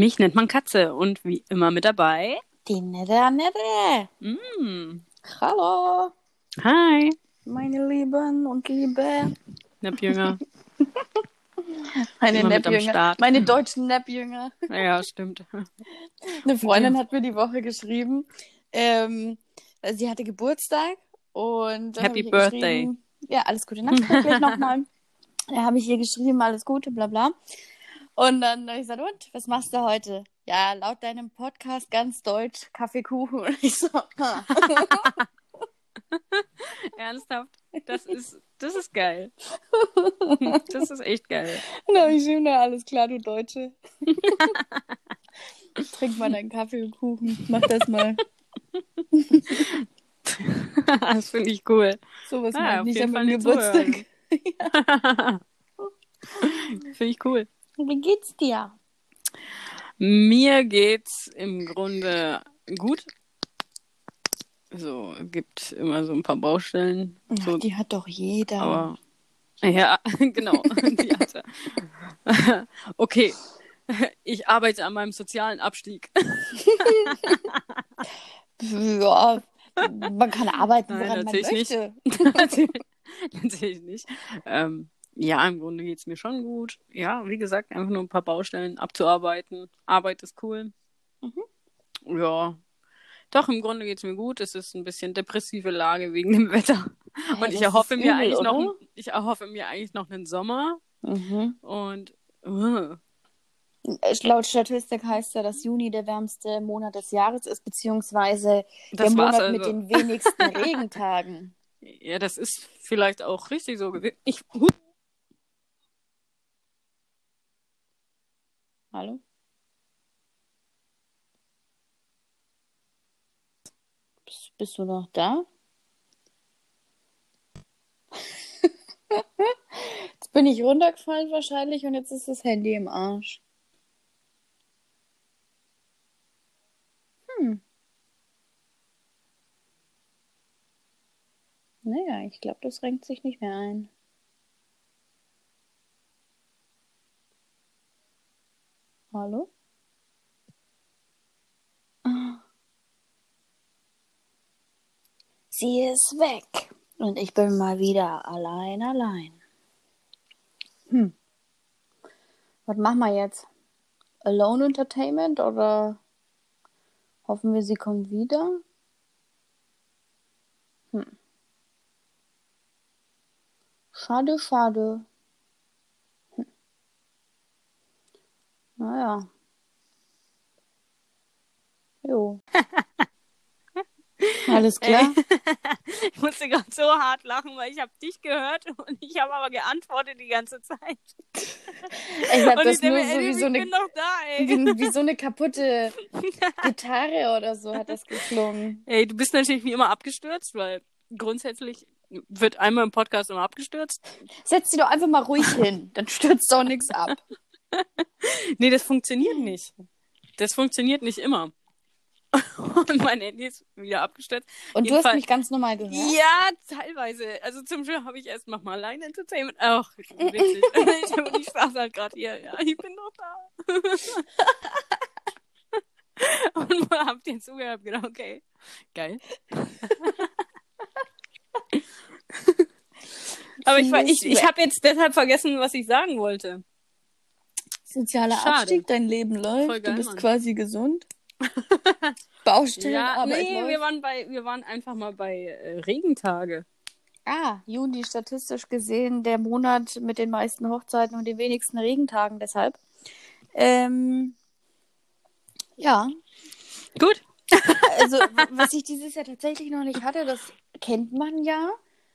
Mich nennt man Katze und wie immer mit dabei. Die nette Annette. Mm. Hallo, Hi, meine Lieben und Liebe. Nappjünger. Meine. Start. Meine deutschen Nappjünger. ja, stimmt. Eine Freundin hat mir die Woche geschrieben. Ähm, sie hatte Geburtstag und Happy Birthday. Ja, alles Gute nachträglich nochmal. Da habe ich ihr geschrieben, alles Gute, bla bla. Und dann habe ich gesagt, und, was machst du heute? Ja, laut deinem Podcast ganz deutsch, Kaffeekuchen. Und ich so, ha. Ernsthaft? Das ist, das ist geil. Das ist echt geil. Habe ich na, alles klar, du Deutsche. Trink mal deinen Kaffee und Kuchen. Mach das mal. Das finde ich cool. Sowas Ah, mache ich nicht an meinem Geburtstag. Finde ich cool. Wie geht's dir? Mir geht's im Grunde gut. So, gibt immer so ein paar Baustellen. Ja, So, die hat doch jeder. aber ja, genau. Die hatte. Okay. Ich arbeite an meinem sozialen Abstieg. Ja, man kann arbeiten, Nein, woran man natürlich nicht. möchte. natürlich, natürlich nicht. Ähm, ja, im Grunde geht's mir schon gut. Ja, wie gesagt, einfach nur ein paar Baustellen abzuarbeiten. Arbeit ist cool. Mhm. Ja. Doch, im Grunde geht's mir gut. Es ist ein bisschen depressive Lage wegen dem Wetter. Und das ich erhoffe mir übel, eigentlich noch, ich erhoffe mir eigentlich noch einen Sommer. Mhm. Und äh, Laut Statistik heißt ja, dass Juni der wärmste Monat des Jahres ist, beziehungsweise der das war's Monat also. mit den wenigsten Regentagen. Ja, das ist vielleicht auch richtig so gewesen. Ich, Hallo? Bist, bist du noch da? Jetzt bin ich runtergefallen wahrscheinlich und jetzt ist das Handy im Arsch. Hm. Naja, ich glaube, das renkt sich nicht mehr ein. Hallo? Sie ist weg. Und ich bin mal wieder allein, allein. Hm. Was machen wir jetzt? Alone Entertainment oder hoffen wir, sie kommt wieder? Hm. Schade, schade. Naja. Jo. Alles klar. ich musste gerade so hart lachen, weil ich habe dich gehört und ich habe aber geantwortet die ganze Zeit. Ich habe das ich nur so ey, wie so eine bin noch da, ey. wie, wie so eine kaputte Gitarre oder so hat das geklungen. Ey, du bist natürlich wie immer abgestürzt, weil grundsätzlich wird einmal im Podcast immer abgestürzt. Setz dich doch einfach mal ruhig hin, dann stürzt doch nichts ab. Nee, das funktioniert nicht. Das funktioniert nicht immer. Und mein Handy ist wieder abgestürzt. Und du hast Jedenfalls- mich ganz normal gehört. Ja, teilweise. Also zum Schluss habe ich erst noch mal Line Entertainment. Ach, witzig. ich, ich saß halt gerade hier. Ja, ich bin noch da. Und hab dir zugehört gedacht, okay, geil. Aber ich, ich, ich habe jetzt deshalb vergessen, was ich sagen wollte. Sozialer Schade. Abstieg, dein Leben läuft, geil, du bist Mann. quasi gesund. Baustellen, Ja, Arbeit nee, läuft. wir waren bei, wir waren einfach mal bei äh, Regentage. Ah, Juni statistisch gesehen der Monat mit den meisten Hochzeiten und den wenigsten Regentagen deshalb. Ähm, ja, Gut. also was ich dieses Jahr tatsächlich noch nicht hatte, das kennt man ja,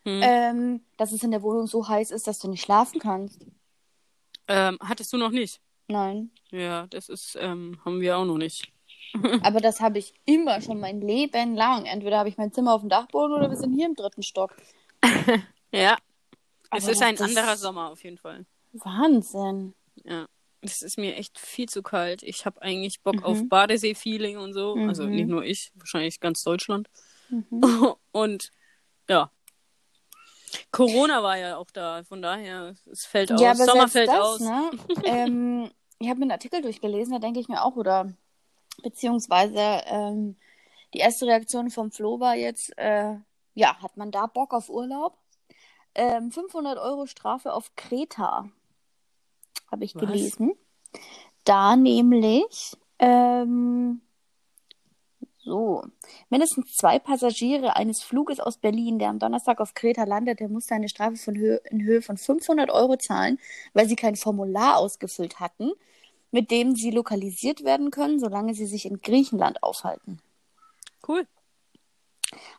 Hm. ähm, dass es in der Wohnung so heiß ist, dass du nicht schlafen kannst. Ähm, hattest du noch nicht? Nein, Ja, das ist, ähm, haben wir auch noch nicht. aber das habe ich immer schon mein Leben lang. Entweder habe ich mein Zimmer auf dem Dachboden oder wir sind hier im dritten Stock. Ja. Es Aber ist ein anderer Sommer auf jeden Fall. Wahnsinn. Ja. Es ist mir echt viel zu kalt. Ich habe eigentlich Bock Mhm. auf Badesee-Feeling und so. Also Mhm. nicht nur ich, wahrscheinlich ganz Deutschland. Mhm. Und ja. Corona war ja auch da, von daher, es fällt aus. Ja, aber Sommer fällt das, aus. Ne? ähm, ich habe einen Artikel durchgelesen, da denke ich mir auch, oder beziehungsweise ähm, die erste Reaktion vom Flo war jetzt, äh, ja, hat man da Bock auf Urlaub? Ähm, 500 Euro Strafe auf Kreta, habe ich Was? gelesen. Da nämlich, ähm, so, mindestens zwei Passagiere eines Fluges aus Berlin, der am Donnerstag auf Kreta landete, musste eine Strafe von Höhe, in Höhe von 500 Euro zahlen, weil sie kein Formular ausgefüllt hatten, mit dem sie lokalisiert werden können, solange sie sich in Griechenland aufhalten. Cool.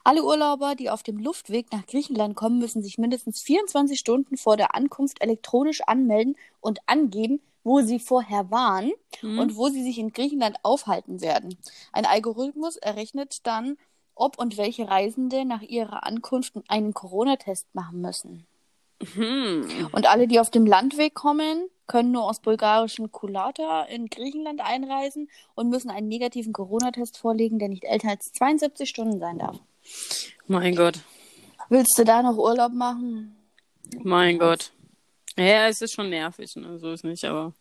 Alle Urlauber, die auf dem Luftweg nach Griechenland kommen, müssen sich mindestens 24 Stunden vor der Ankunft elektronisch anmelden und angeben, wo sie vorher waren Mhm. und wo sie sich in Griechenland aufhalten werden. Ein Algorithmus errechnet dann, ob und welche Reisende nach ihrer Ankunft einen Corona-Test machen müssen. Hm. Und alle, die auf dem Landweg kommen, können nur aus bulgarischen Kulata in Griechenland einreisen und müssen einen negativen Corona-Test vorlegen, der nicht älter als 72 Stunden sein darf. Mein Gott. Willst du da noch Urlaub machen? Mein Gott. Ja, es ist schon nervig, ne? So ist nicht, aber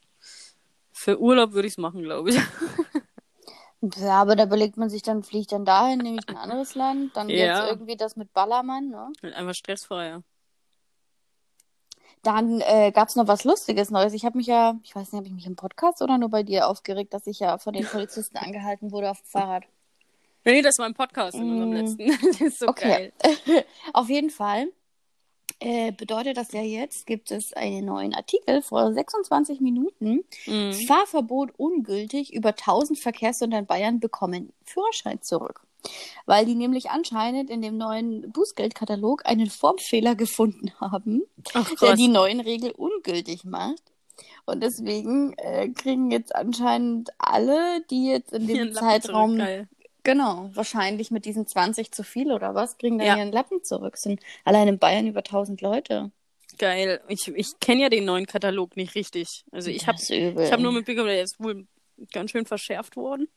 für Urlaub würde ich es machen, glaube ich. Ja, aber da überlegt man sich dann, fliegt dann dahin, nehme ich ein anderes Land, dann Ja. jetzt irgendwie das mit Ballermann, ne? Einfach stressfreier. Dann äh, gab es noch was Lustiges Neues. Ich habe mich ja, ich weiß nicht, habe ich mich im Podcast oder nur bei dir aufgeregt, dass ich ja von den Polizisten angehalten wurde auf dem Fahrrad. Nee, das war ein Podcast in unserem Mm. letzten. Das ist so Okay. geil. Auf jeden Fall äh, bedeutet das ja jetzt, gibt es einen neuen Artikel vor 26 Minuten. Mhm. Fahrverbot ungültig. Über 1000 Verkehrssünder in Bayern bekommen Führerschein zurück. Weil die nämlich anscheinend in dem neuen Bußgeldkatalog einen Formfehler gefunden haben, Ach, der die neuen Regeln ungültig macht. Und deswegen äh, kriegen jetzt anscheinend alle, die jetzt in dem Zeitraum zurück. Genau, wahrscheinlich mit diesen 20 zu viel oder was, kriegen dann Ja. ihren Lappen zurück. Sind allein in Bayern über 1000 Leute. Geil. Ich, ich kenne ja den neuen Katalog nicht richtig. Also ich habe hab nur mitbekommen, der ist wohl ganz schön verschärft worden.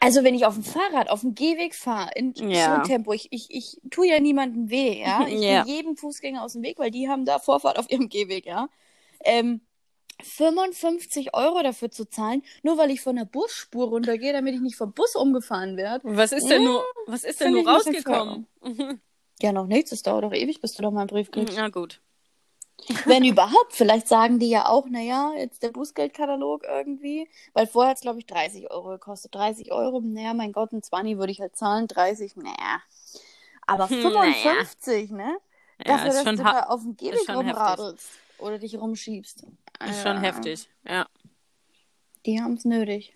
Also wenn ich auf dem Fahrrad, auf dem Gehweg fahre, in Ja. Schritttempo, ich, ich, ich tue ja niemandem weh, ja. Ich Ja. gehe jedem Fußgänger aus dem Weg, weil die haben da Vorfahrt auf ihrem Gehweg, ja. Ähm, 55 Euro dafür zu zahlen, nur weil ich von der Busspur runtergehe, damit ich nicht vom Bus umgefahren werde. Was ist denn Ja, nur, was ist denn nur rausgekommen? Ja, noch nichts, das dauert doch ewig, bis du doch mal einen Brief kriegst. Ja, gut. Wenn überhaupt, vielleicht sagen die ja auch, naja, jetzt der Bußgeldkatalog irgendwie, weil vorher hat es, glaube ich, 30 Euro gekostet. 30 Euro, naja, mein Gott, ein 20 würde ich halt zahlen, 30, naja. Aber Hm, 55, ne? Ja, Dafür, ist dass schon, du da auf dem Gehweg rumradelst oder dich rumschiebst. Ist schon heftig. Ja. Die haben es nötig.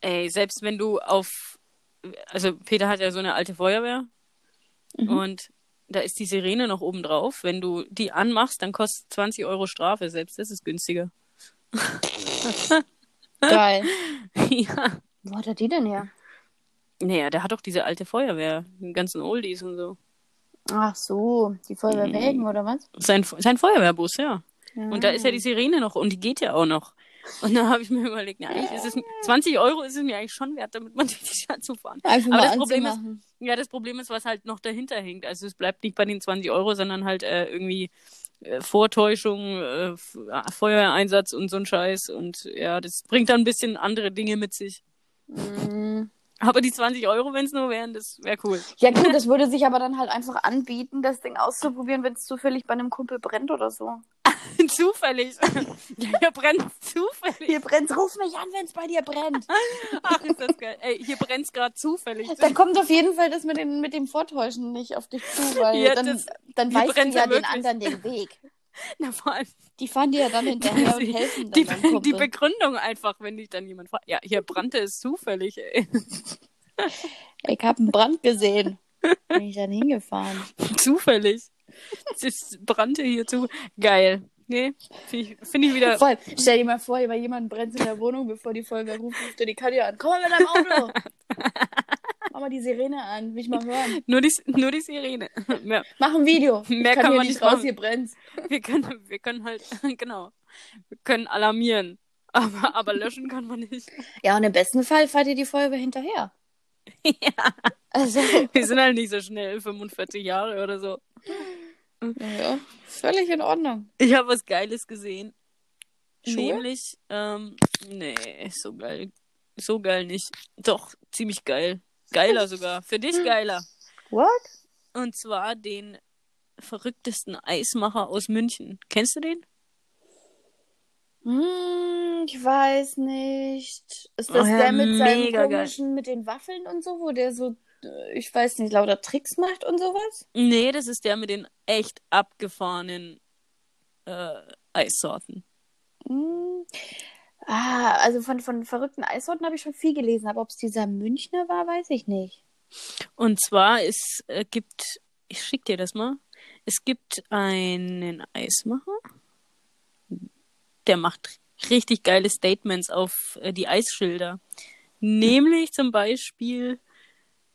Ey, selbst wenn du auf, also Peter hat ja so eine alte Feuerwehr Mhm. und da ist die Sirene noch oben drauf. Wenn du die anmachst, dann kostet 20 Euro Strafe. Selbst das ist günstiger. Geil. ja. Wo hat er die denn her? Naja, der hat doch diese alte Feuerwehr, die ganzen Oldies und so. Ach so, die Feuerwehrwägen Mhm. oder was? Sein, sein Feuerwehrbus, ja. Und da ist ja die Sirene noch und die geht ja auch noch. Und da habe ich mir überlegt, na, eigentlich ist es 20 Euro ist es mir eigentlich schon wert, damit man die Stadt zu fahren. Einfach Aber das Problem ist. Ja, das Problem ist, was halt noch dahinter hängt. Also es bleibt nicht bei den 20 Euro, sondern halt äh, irgendwie äh, Vortäuschung, äh, äh, Feuereinsatz und so ein Scheiß. Und ja, das bringt dann ein bisschen andere Dinge mit sich. Mhm. Aber die 20 Euro, wenn es nur wären, das wäre cool. Ja gut, das würde sich aber dann halt einfach anbieten, das Ding auszuprobieren, wenn es zufällig bei einem Kumpel brennt oder so. zufällig. ja, hier brennt zufällig. Hier brennt's, ruf mich an, wenn es bei dir brennt. Ach, ist das geil. Ey, hier brennt's gerade zufällig. Dann kommt auf jeden Fall das mit, den, mit dem Vortäuschen nicht auf dich zu, weil Ja, dann, das- dann weißt du ja den anderen den Weg. Na, vor allem Die fahren dir ja dann hinterher und helfen dann die, deinem die Kumpel. Begründung einfach, wenn dich dann jemand fragt. Ja, hier brannte es zufällig, ey. Ich habe einen Brand gesehen. Bin ich dann hingefahren. Zufällig. Es brannte hier zu. Geil. Nee, finde ich, find ich wieder. Vor allem, stell dir mal vor, bei jemandem brennt in der Wohnung, bevor die Feuerwehr ruft, ruft die Katja an. Komm mal mit deinem Auto. Mach mal die Sirene an, will ich mal hören. Nur die, nur die Sirene. Mehr, Mach ein Video. Mehr kann, kann man nicht raus, machen. hier brennt's. wir, können, wir können halt, genau. Wir können alarmieren. Aber, aber löschen kann man nicht. Ja, und im besten Fall fahrt ihr die Feuerwehr hinterher. ja. Also, Wir sind halt nicht so schnell, 45 Jahre oder so. ja, völlig in Ordnung. Ich habe was Geiles gesehen. Schuhe? Nämlich, ähm, nee, so geil. So geil nicht. Doch, ziemlich geil. Geiler sogar. Für dich geiler. What? Und zwar den verrücktesten Eismacher aus München. Kennst du den? Hm, ich weiß nicht. Ist das Oh ja, der mit seinem mega geil. komischen, mit den Waffeln und so, wo der so, äh, ich weiß nicht, lauter Tricks macht und sowas? Nee, das ist der mit den echt abgefahrenen äh, Eissorten. Hm. Ah, also von, von verrückten Eissorten habe ich schon viel gelesen, aber ob es dieser Münchner war, weiß ich nicht. Und zwar, es äh, gibt, ich schick dir das mal, es gibt einen Eismacher, der macht richtig geile Statements auf äh, die Eisschilder. Nämlich zum Beispiel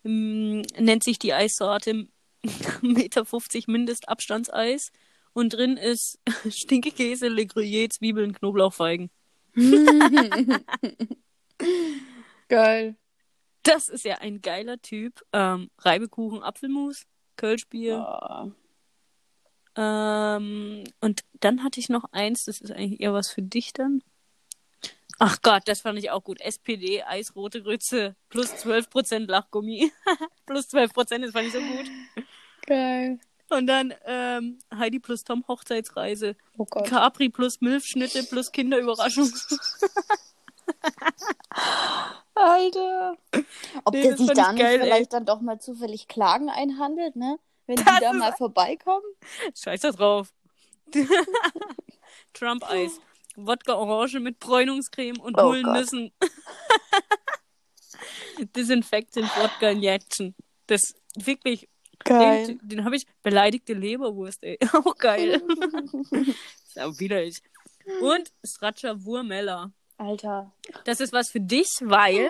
ähm, nennt sich die Eissorte Meter 50 Mindestabstandseis und drin ist Stinkekäse, Le Gruyère, Zwiebeln, Knoblauch, Feigen. Geil. Das ist ja ein geiler Typ. Ähm, Reibekuchen, Apfelmus, Kölschbier. Oh. Ähm, und dann hatte ich noch eins, das ist eigentlich eher was für dich dann. Ach Gott, das fand ich auch gut. SPD, Eisrote Grütze, plus 12% Lachgummi. plus 12%, das fand ich so gut. Geil. Und dann ähm, Heidi plus Tom Hochzeitsreise. Oh Gott. Capri plus Milfschnitte plus Kinderüberraschung. Alter. Ob Nee, der sich fand da ich nicht geil, ey. vielleicht dann doch mal zufällig Klagen einhandelt, ne? Wenn die Das da ist- mal vorbeikommen? Scheiß da drauf. Trump-Eis. Wodka Orange mit Bräunungscreme und Oh. Nüssen. Desinfectant Wodka Injection. Das wirklich, den, den habe ich beleidigte Leberwurst, ey. Auch geil. ist auch widerlich. Und Sriracha Wurmella. Alter. Das ist was für dich, weil.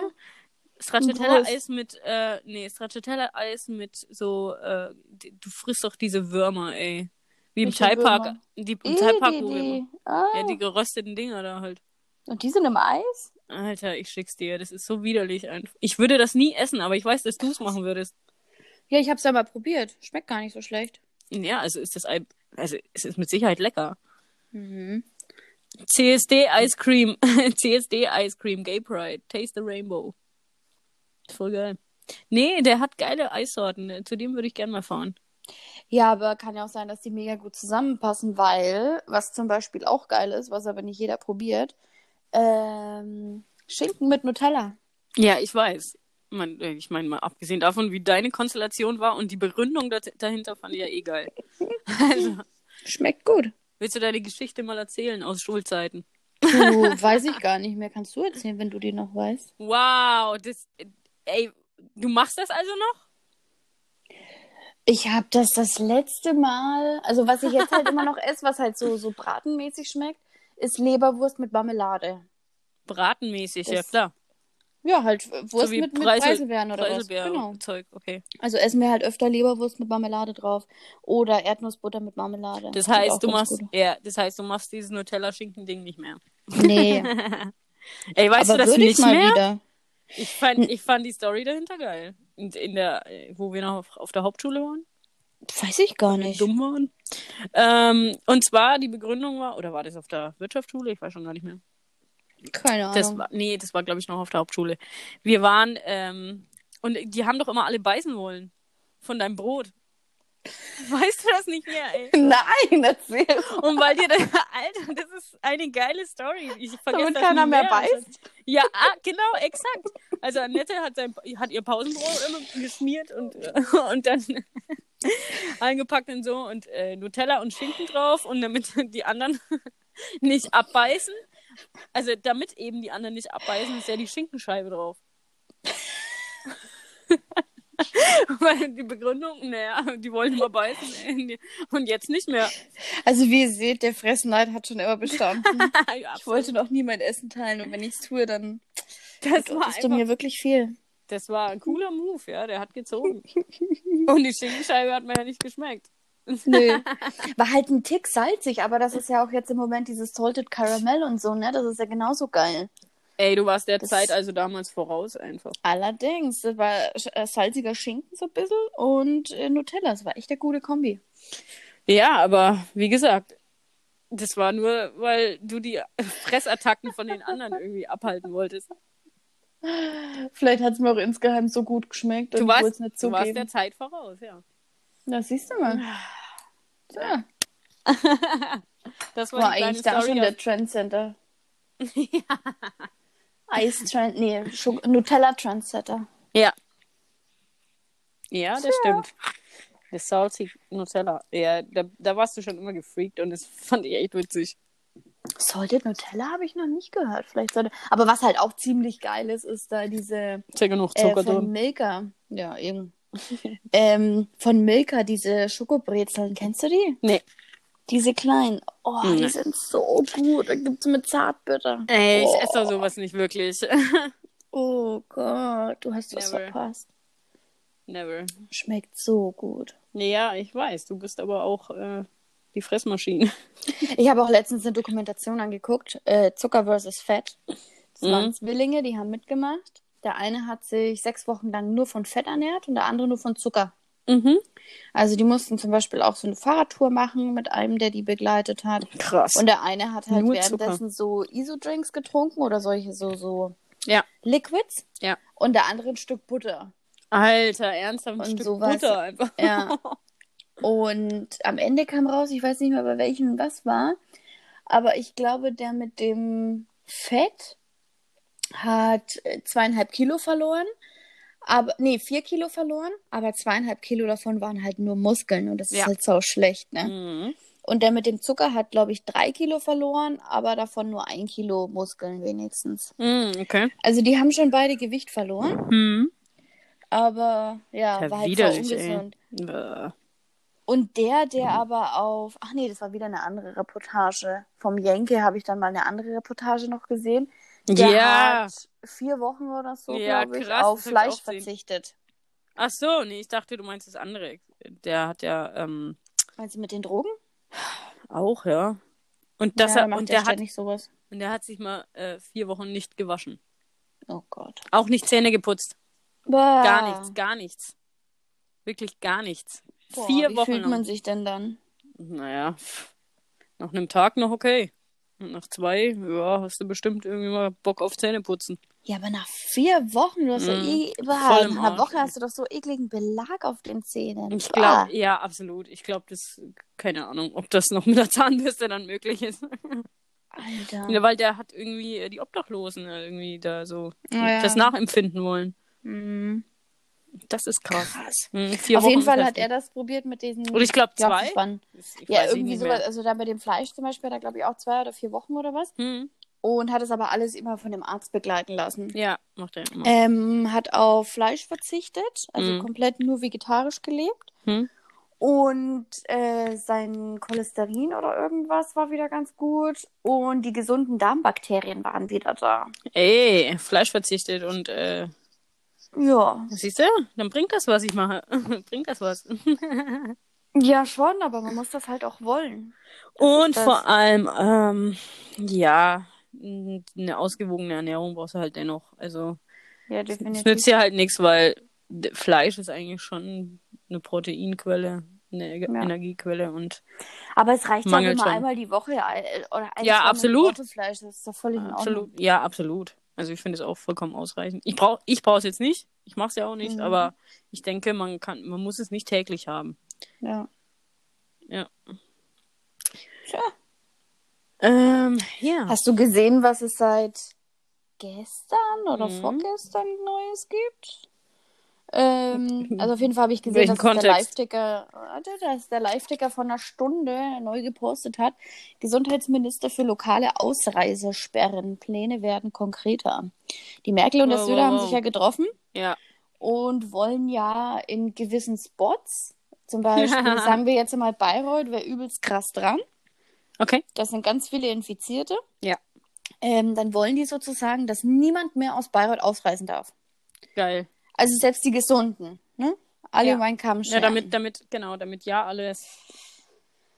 Stracciatella-Eis mit, äh, nee, Stracciatella-Eis mit so, äh, du frisst doch diese Würmer, ey. Wie im Thai-Park. Die, Im Thai-Park, wo wir. Ah. Ja, die gerösteten Dinger da halt. Und die sind im Eis? Alter, ich schick's dir. Das ist so widerlich einfach. Ich würde das nie essen, aber ich weiß, dass du es machen würdest. Ja, ich hab's ja mal probiert. Schmeckt gar nicht so schlecht. Ja, also ist das also es ist mit Sicherheit lecker. Mhm. CSD Ice Cream. CSD Ice Cream, Gay Pride. Taste the Rainbow. Voll geil. Nee, der hat geile Eissorten. Zu dem würde ich gern mal fahren. Ja, aber kann ja auch sein, dass die mega gut zusammenpassen, weil, was zum Beispiel auch geil ist, was aber nicht jeder probiert, ähm, Schinken mit Nutella. Ja, ich weiß. Man, äh, ich meine mal, abgesehen davon, wie deine Konstellation war und die Begründung da, dahinter fand ich ja eh geil. Also, Schmeckt gut. willst du deine Geschichte mal erzählen aus Schulzeiten? Du, weiß ich gar nicht mehr. Kannst du erzählen, wenn du die noch weißt? Wow, das, ey, du machst das also noch? Ich habe das das letzte Mal, also was ich jetzt halt immer noch esse, was halt so, so bratenmäßig schmeckt, ist Leberwurst mit Marmelade. Bratenmäßig, ja Das- klar. Ja, halt Wurst so mit, mit Preisel- Preiselbeeren oder was. Preiselbeer Genau. Zeug, okay. Also essen wir halt öfter Leberwurst mit Marmelade drauf oder Erdnussbutter mit Marmelade. Das heißt, du machst, gut. ja, das heißt, du machst dieses Nutella-Schinken-Ding nicht mehr. Nee, Ey, weißt aber du das nicht mal mehr? wieder. Ich fand, ich fand die Story dahinter geil. Und in der, äh, wo wir noch auf, auf der Hauptschule waren, Weiß ich gar nicht. dumm waren. Ähm, und zwar, die Begründung war, oder war das auf der Wirtschaftsschule? Ich weiß schon gar nicht mehr. Keine Ahnung. Das war, nee, das war, glaube ich, noch auf der Hauptschule. Wir waren, ähm, und die haben doch immer alle beißen wollen. Von deinem Brot. Weißt du das nicht mehr, ey? Nein, erzähl. Und weil dir das, Alter, das ist eine geile Story. Ich vergesse Damit das keiner mehr mehr. beißt? Ja, ah, genau, exakt. Also Annette hat, sein, hat ihr Pausenbrot immer geschmiert und, und dann eingepackt und so und äh, Nutella und Schinken drauf und damit die anderen nicht abbeißen. Also damit eben die anderen nicht abbeißen, ist ja die Schinkenscheibe drauf. Weil die Begründung, naja, die wollen immer beißen und jetzt nicht mehr. Also wie ihr seht, der Fressneid hat schon immer bestanden. Ja, Ich wollte noch nie mein Essen teilen und wenn ich es tue, dann das war einfach mir wirklich viel. Das war ein cooler Move, ja, der hat gezogen. Und die Schinkenscheibe hat mir ja nicht geschmeckt. Nö. War halt ein Tick salzig, aber das ist ja auch jetzt im Moment dieses Salted Caramel und so, ne? Das ist ja genauso geil. Ey, du warst der Das- Zeit also damals voraus einfach. Allerdings, das war äh, salziger Schinken so ein bisschen und äh, Nutella. Das war echt eine gute Kombi. Ja, aber wie gesagt, Das war nur, weil du die Fressattacken von den anderen irgendwie abhalten wolltest. Vielleicht hat es mir auch insgeheim so gut geschmeckt. Du warst, nicht du warst zugeben. der Zeit voraus, ja. Das siehst du mal. Ja, Das war, war eigentlich da schon der Trendsetter. Eis-Trend, nee, Schok- Nutella-Trendsetter. Ja. Ja, das stimmt. Das Salty Nutella. Ja, da, da warst du schon immer gefreakt und das fand ich echt witzig. Salted Nutella habe ich noch nicht gehört. Vielleicht sollte. Aber was halt auch ziemlich geil ist, ist da diese Ist ja genug äh, Zucker von drin. Milka. Ja, eben. ähm, von Milka, diese Schokobrezeln. Kennst du die? Nee. Diese kleinen. Oh, die Nee. sind so gut. Da gibt's mit Zartbitter. Ey, ich oh. esse doch sowas nicht wirklich. Oh Gott, du hast was Never. verpasst. Never. Schmeckt so gut. Ja, ich weiß. Du bist aber auch äh, die Fressmaschine. Ich habe auch letztens eine Dokumentation angeguckt, äh, Zucker versus Fett. Das Mhm. waren Zwillinge, die haben mitgemacht. Der eine hat sich sechs Wochen lang nur von Fett ernährt und der andere nur von Zucker. Mhm. Also die mussten zum Beispiel auch so eine Fahrradtour machen mit einem, der die begleitet hat. Krass. Und der eine hat halt Nur währenddessen so Iso-Drinks getrunken oder solche so, so ja. Liquids. Ja. Und der andere ein Stück Butter. Alter, ernsthaft ein Und Stück sowas. Butter einfach. Ja. Und am Ende kam raus, ich weiß nicht mehr bei welchem was war, aber ich glaube, der mit dem Fett hat äh, zweieinhalb Kilo verloren. Aber, nee, vier Kilo verloren, aber zweieinhalb Kilo davon waren halt nur Muskeln und das ist Ja. halt so schlecht, ne? Mhm. Und der mit dem Zucker hat, glaube ich, drei Kilo verloren, aber davon nur ein Kilo Muskeln wenigstens. Mhm, okay. Also die haben schon beide Gewicht verloren, Mhm. aber ja, Ja, war halt ey. ungesund. Bäh. Und der, der aber auf, ach nee, das war wieder eine andere Reportage. Vom Jenke habe ich dann mal eine andere Reportage noch gesehen. Der Ja. hat vier Wochen oder so, Ja, glaube ich, krass, auf Fleisch verzichtet. Ach so, nee, ich dachte, du meinst das andere. Der hat ja ähm, Meinst du mit den Drogen? auch, ja. Und das ja, hat, und der der hat sowas. und der hat sich mal äh, vier Wochen nicht gewaschen. Oh Gott. Auch nicht Zähne geputzt. Bah. Gar nichts, gar nichts. Wirklich gar nichts. Boah, vier wie Wochen. fühlt lang. man sich denn dann? Naja, nach einem Tag noch okay. Und nach zwei, ja, hast du bestimmt irgendwie mal Bock auf Zähneputzen. Ja, aber nach vier Wochen, du hast doch Mhm. eh, im nach einer Woche hast du doch so ekligen Belag auf den Zähnen. Ich glaube, ja, absolut. Ich glaube, das, keine Ahnung, ob das noch mit der Zahnbürste dann möglich ist. Alter. Ja, weil der hat irgendwie äh, die Obdachlosen äh, irgendwie da so Ah, ja. das nachempfinden wollen. Mhm. Das ist krass. Krass. Hm, vier Auf Wochen jeden Fall hat er das probiert mit diesen. Und ich glaube zwei. Ich Ja, irgendwie sowas. Also da bei dem Fleisch zum Beispiel, da glaube ich auch zwei oder vier Wochen oder was. Hm. Und hat es aber alles immer von dem Arzt begleiten lassen. Ja, macht er immer. Ähm, hat auf Fleisch verzichtet, also Mhm. komplett nur vegetarisch gelebt. Hm? Und äh, sein Cholesterin oder irgendwas war wieder ganz gut. Und die gesunden Darmbakterien waren wieder da. Ey, Fleisch verzichtet und äh, Ja. siehst du, dann bringt das was, ich mache. bringt das was. Ja, schon, aber man muss das halt auch wollen. Und vor allem, ähm, ja, eine ausgewogene Ernährung brauchst du halt dennoch. Also Ja, es definitiv. nützt dir halt nichts, weil Fleisch ist eigentlich schon eine Proteinquelle, eine Ja. Energiequelle und Aber es reicht ja, wenn Mangelt man schon. einmal die Woche äh, oder Ja, absolut. Fleisch, das ist doch völlig in Ordnung. absolut, ja, absolut. Also ich finde es auch vollkommen ausreichend. Ich brauche ich brauche es jetzt nicht, ich mache es ja auch nicht, Mhm. aber ich denke, man kann, man muss es nicht täglich haben. Ja. Ja. Tja. Ähm, ja. Hast du gesehen, was es seit gestern oder Mhm. vorgestern Neues gibt? Ähm, also auf jeden Fall habe ich gesehen, Welchen dass der? Live-Ticker, warte, dass der Live-Ticker von einer Stunde neu gepostet hat. Gesundheitsminister für lokale Ausreisesperren. Pläne werden konkreter. Die Merkel und der Wow, Söder wow, haben wow. sich ja getroffen Ja. und wollen ja in gewissen Spots, zum Beispiel sagen wir jetzt mal Bayreuth, wäre übelst krass dran. Okay. Das sind ganz viele Infizierte. Ja. Ähm, dann wollen die sozusagen, dass niemand mehr aus Bayreuth ausreisen darf. Geil. Also selbst die Gesunden, ne? Alle Ja. einen Kamm Ja, damit, damit, genau, damit ja alles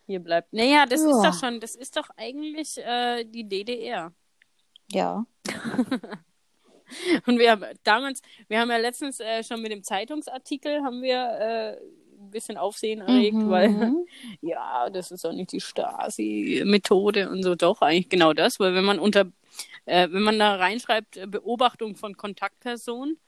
hier bleibt. Naja, das ist Ja. doch schon, das ist doch eigentlich äh, die DDR. Ja. Und wir haben damals, wir haben ja letztens äh, schon mit dem Zeitungsartikel, haben wir, äh, ein bisschen Aufsehen erregt, Mhm. weil ja, das ist auch nicht die Stasi-Methode und so. Doch, eigentlich genau das, weil wenn man unter, äh, wenn man da reinschreibt, äh, Beobachtung von Kontaktpersonen,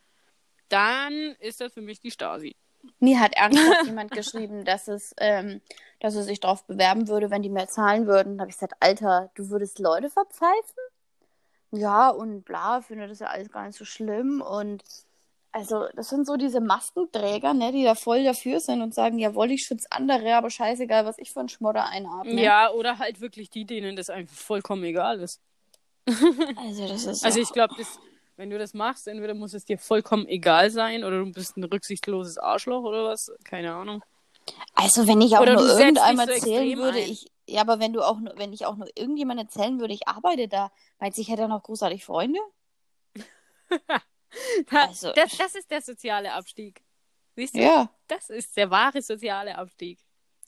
dann ist das für mich die Stasi. Mir hat ernsthaft jemand geschrieben, dass es, ähm, dass er sich darauf bewerben würde, wenn die mehr zahlen würden. Da habe ich gesagt, Alter, du würdest Leute verpfeifen? Ja, und bla, finde das ja alles gar nicht so schlimm. Und also, das sind so diese Maskenträger, ne, die da voll dafür sind und sagen, jawohl, ich schütze andere, aber scheißegal, was ich für einen Schmodder einatme. Ja, oder halt wirklich die, denen das einfach vollkommen egal ist. Also, das ist. Also ich glaube, wenn du das machst, entweder muss es dir vollkommen egal sein oder du bist ein rücksichtsloses Arschloch oder was. Keine Ahnung. Also wenn ich auch Oder nur so erzählen würde, ein. ich, ja, aber wenn du auch nur, wenn ich auch nur irgendjemand erzählen würde, ich arbeite da, meinst du, ich hätte noch großartig Freunde? Also- das, das ist der soziale Abstieg. Siehst du? Ja. Das ist der wahre soziale Abstieg.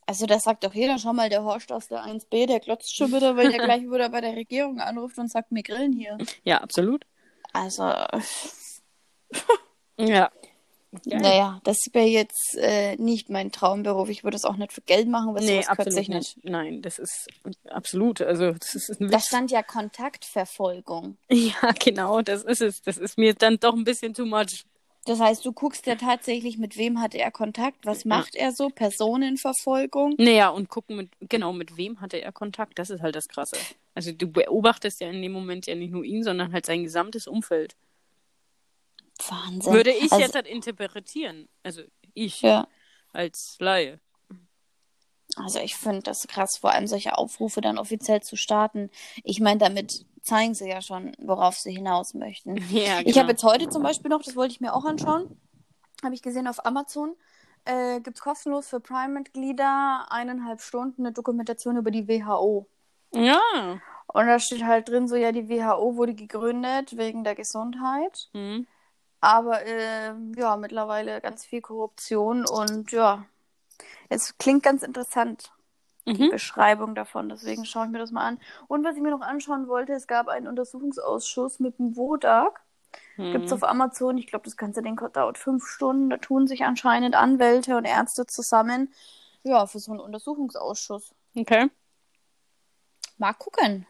Also das sagt doch jeder schon mal, der Horst aus der 1b, der glotzt schon wieder, weil der gleich wieder bei der Regierung anruft und sagt, wir grillen hier. Ja, absolut. Also, Ja. Geil. naja, das wäre jetzt äh, nicht mein Traumberuf. Ich würde es auch nicht für Geld machen, weil Nee, absolut ich nicht. nicht. Nein, das ist absolut. Also, das ist ein Da Witz. stand ja Kontaktverfolgung. Ja, genau, das ist es. Das ist mir dann doch ein bisschen too much. Das heißt, du guckst ja tatsächlich, mit wem hat er Kontakt, was macht er so, Personenverfolgung. Naja, und gucken, mit, genau, mit wem hatte er Kontakt. Das ist halt das Krasse. Also, du beobachtest ja in dem Moment ja nicht nur ihn, sondern halt sein gesamtes Umfeld. Wahnsinn. Würde ich also, jetzt halt interpretieren. Also, ich Ja, als Laie. also ich finde das krass, vor allem solche Aufrufe dann offiziell zu starten. Ich meine, damit zeigen sie ja schon, worauf sie hinaus möchten. Ja, Ich habe jetzt heute zum Beispiel noch, das wollte ich mir auch anschauen, habe ich gesehen auf Amazon, äh, gibt es kostenlos für Prime-Mitglieder eineinhalb Stunden eine Dokumentation über die WHO. Ja. Und da steht halt drin, so ja, die WHO wurde gegründet wegen der Gesundheit. Hm. Aber äh, ja, mittlerweile ganz viel Korruption und ja, es klingt ganz interessant, die Mhm. Beschreibung davon. Deswegen schaue ich mir das mal an. Und was ich mir noch anschauen wollte, es gab einen Untersuchungsausschuss mit dem Wodak. Hm. Gibt's auf Amazon. Ich glaube, das ganze Ding dauert fünf Stunden. Da tun sich anscheinend Anwälte und Ärzte zusammen. Ja, für so einen Untersuchungsausschuss. Okay. Mal gucken,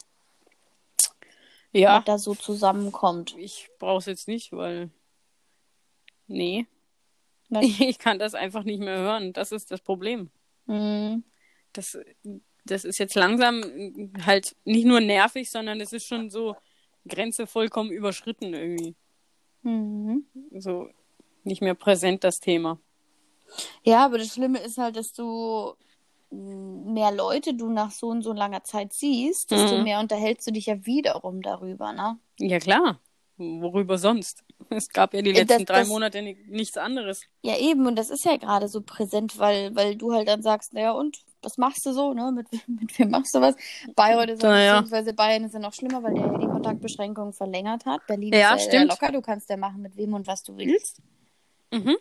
Ja. was da so zusammenkommt. Ich brauche es jetzt nicht, weil. Nee. Was? Ich kann das einfach nicht mehr hören. Das ist das Problem. Hm. Das, das ist jetzt langsam halt nicht nur nervig, sondern es ist schon so Grenze vollkommen überschritten irgendwie. Mhm. So nicht mehr präsent das Thema. Ja, aber das Schlimme ist halt, dass du mehr Leute du nach so und so langer Zeit siehst, desto Mhm. mehr unterhältst du dich ja wiederum darüber, ne? Ja, klar. Worüber sonst? Es gab ja die Äh, letzten das- drei das- Monate ni- nichts anderes. Ja, eben, und das ist ja gerade so präsent, weil, weil du halt dann sagst, naja, und was machst du so, ne? Mit, mit wem machst du was? Bayreuth ist ja, Naja. beziehungsweise Bayern ist ja noch schlimmer, weil der die Kontaktbeschränkungen verlängert hat. Berlin Ja, ist ja stimmt. locker, du kannst ja machen, mit wem und was du willst. Mhm.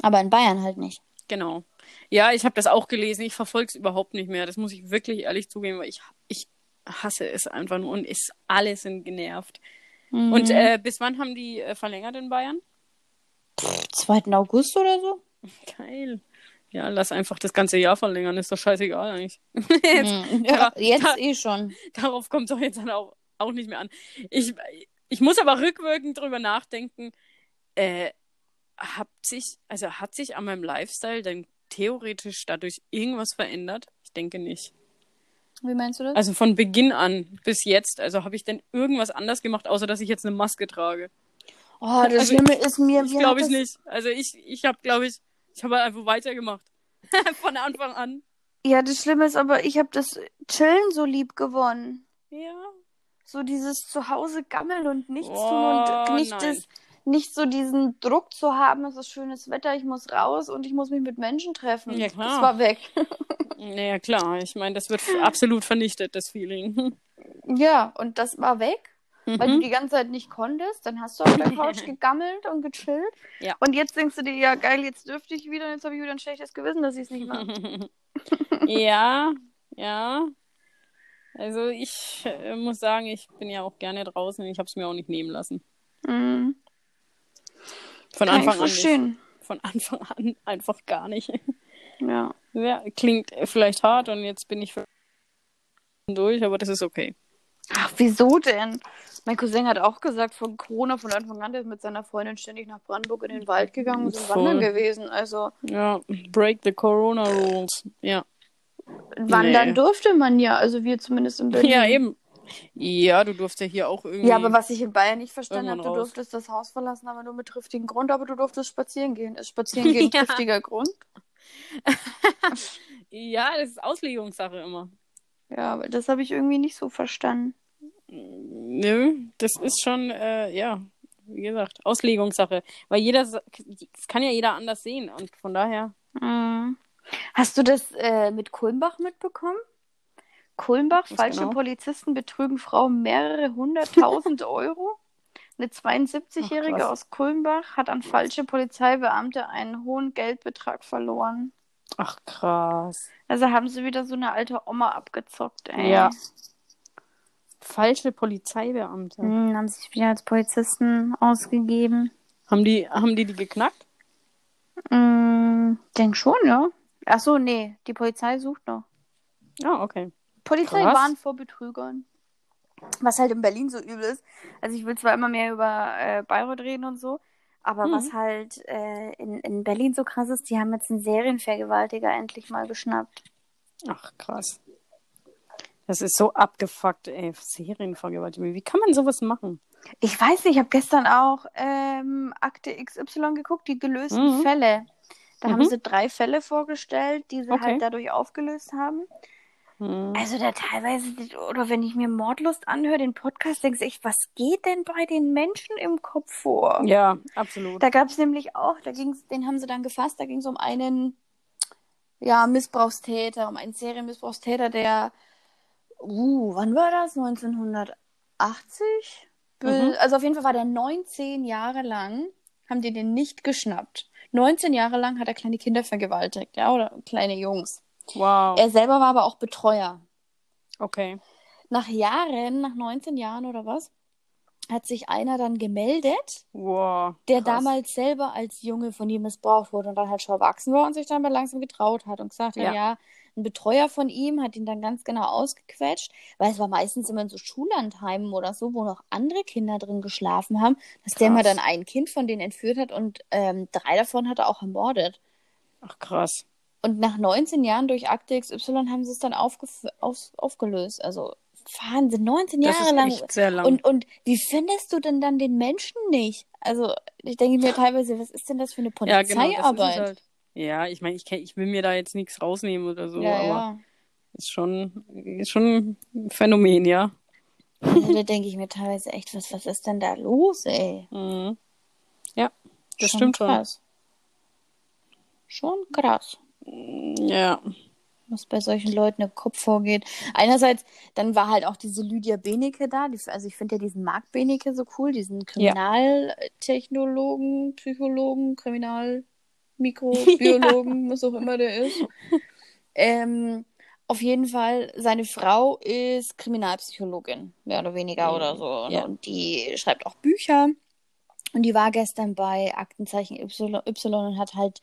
Aber in Bayern halt nicht. Genau. Ja, ich habe das auch gelesen. Ich verfolge es überhaupt nicht mehr. Das muss ich wirklich ehrlich zugeben, weil ich, ich hasse es einfach nur und ist alle sind genervt. Mhm. Und äh, bis wann haben die äh, verlängert in Bayern? 2. August oder so? Geil. Ja, lass einfach das ganze Jahr verlängern, ist doch scheißegal eigentlich. Mhm. Ja, jetzt da- eh schon. Darauf kommt es doch jetzt dann auch, auch nicht mehr an. Ich, ich muss aber rückwirkend drüber nachdenken, äh, hat sich, also hat sich an meinem Lifestyle denn theoretisch dadurch irgendwas verändert? Ich denke nicht. Wie meinst du das? Also von Beginn an bis jetzt, also habe ich denn irgendwas anders gemacht, außer dass ich jetzt eine Maske trage? Oh, das Also, Schlimme ist mir, Das mir glaube ich das- nicht. Also ich, ich habe, glaube ich, ich habe einfach weitergemacht. von Anfang an. Ja, das Schlimme ist aber, ich habe das Chillen so lieb gewonnen. Ja. So dieses Zuhause gammeln und nichts Oh, tun und nicht, nein. das, nicht so diesen Druck zu haben, es ist schönes Wetter, ich muss raus und ich muss mich mit Menschen treffen. Ja, klar. Das war weg. Naja, klar. Ich meine, das wird absolut vernichtet, das Feeling. ja, und das war weg, weil du Mhm. die ganze Zeit nicht konntest. Dann hast du auf der Couch gegammelt und gechillt. Ja. Und jetzt denkst du dir, ja geil, jetzt dürfte ich wieder und jetzt habe ich wieder ein schlechtes Gewissen, dass ich es nicht mache. ja, ja. Also ich äh, muss sagen, ich bin ja auch gerne draußen und ich habe es mir auch nicht nehmen lassen. Mhm. Von Kann ich Anfang an nicht. verstehen. Von Anfang an einfach gar nicht. Ja. Ja, klingt vielleicht hart und jetzt bin ich durch, aber das ist okay. Ach, wieso denn? Mein Cousin hat auch gesagt, von Corona von Anfang an, der ist mit seiner Freundin ständig nach Brandenburg in den Wald gegangen und sind Voll. wandern gewesen. Also Ja, break the Corona Rules. Ja. wandern Nee. durfte man ja, also wir zumindest in Berlin. Ja, eben. Ja, du durfst ja hier auch irgendwie. Ja, aber was ich in Bayern nicht verstanden habe, du raus. durftest das Haus verlassen, aber nur mit triftigen Grund, aber du durftest spazieren gehen. Ist spazieren gehen Ja. triftiger Grund? Ja, das ist Auslegungssache immer. Ja, aber das habe ich irgendwie nicht so verstanden. Nö, das ist schon, äh, ja, wie gesagt, Auslegungssache. Weil jeder, das kann ja jeder anders sehen und von daher. Mhm. Hast du das äh, mit Kulmbach mitbekommen? Kulmbach, Was falsche genau? Polizisten betrügen Frau mehrere hunderttausend Euro. Eine 72-Jährige Ach, krass. aus Kulmbach hat an falsche Polizeibeamte einen hohen Geldbetrag verloren. Ach, krass. Also haben sie wieder so eine alte Oma abgezockt, ey. Ja. Falsche Polizeibeamte. Hm, haben sich wieder als Polizisten ausgegeben. Haben die, haben die die geknackt? Hm, denk schon, ja. Ach so, nee, die Polizei sucht noch. Ah, okay. Polizei Krass. warnt vor Betrügern. Was halt in Berlin so übel ist. Also ich will zwar immer mehr über äh, Bayreuth reden und so, aber Mhm. was halt äh, in, in Berlin so krass ist, die haben jetzt einen Serienvergewaltiger endlich mal geschnappt. Ach, krass. Das ist so abgefuckt, ey. Serienvergewaltigung. Wie kann man sowas machen? Ich weiß nicht, ich habe gestern auch ähm, Akte XY geguckt, die gelösten Mhm. Fälle. Da haben Mhm. sie drei Fälle vorgestellt, die sie Okay. halt dadurch aufgelöst haben. Hm. Also da teilweise, oder wenn ich mir Mordlust anhöre, den Podcast, denke ich, was geht denn bei den Menschen im Kopf vor? Ja, absolut. Da gab es nämlich auch, da ging's, den haben sie dann gefasst, da ging es um einen ja, Missbrauchstäter, um einen Serienmissbrauchstäter, der, uh, wann war das? 1980? Be- Mhm. Also auf jeden Fall war der 19 Jahre lang, haben die den nicht geschnappt. 19 Jahre lang hat er kleine Kinder vergewaltigt, ja, oder kleine Jungs. Wow. Er selber war aber auch Betreuer. Okay. Nach Jahren, nach 19 Jahren oder was, hat sich einer dann gemeldet, Wow. der damals selber als Junge von ihm missbraucht wurde und dann halt schon erwachsen war und sich dann mal langsam getraut hat und gesagt hat, Ja. ja, ein Betreuer von ihm hat ihn dann ganz genau ausgequetscht, weil es war meistens immer in so Schullandheimen oder so, wo noch andere Kinder drin geschlafen haben, dass der Krass. mal dann ein Kind von denen entführt hat und ähm, drei davon hat er auch ermordet. Ach, krass. Und nach 19 Jahren durch Akte XY haben sie es dann aufgef auf, aufgelöst. Also Wahnsinn, 19 Das Jahre ist lang. echt sehr lang. Und, und wie findest du denn dann den Menschen nicht? Also, ich denke mir teilweise, was ist denn das für eine ja, genau. Polizeiarbeit? halt. Ja, ich meine, ich, ich will mir da jetzt nichts rausnehmen oder so, ja, aber ja. ist schon, ist schon ein Phänomen, ja. Also, da denke ich mir teilweise echt, was, was ist denn da los, ey? Mhm. Ja, das Schon stimmt schon. krass. Schon krass, Ja. was bei solchen Leuten im Kopf vorgeht. Einerseits, dann war halt auch diese Lydia Benecke da. Die, also, ich finde ja diesen Marc Benecke so cool, diesen Kriminaltechnologen, Psychologen, Kriminalmikrobiologen, was auch immer der ist. Ähm, auf jeden Fall, seine Frau ist Kriminalpsychologin, mehr oder weniger oder so. Ja. Und die schreibt auch Bücher. Und die war gestern bei Aktenzeichen Y, y und hat halt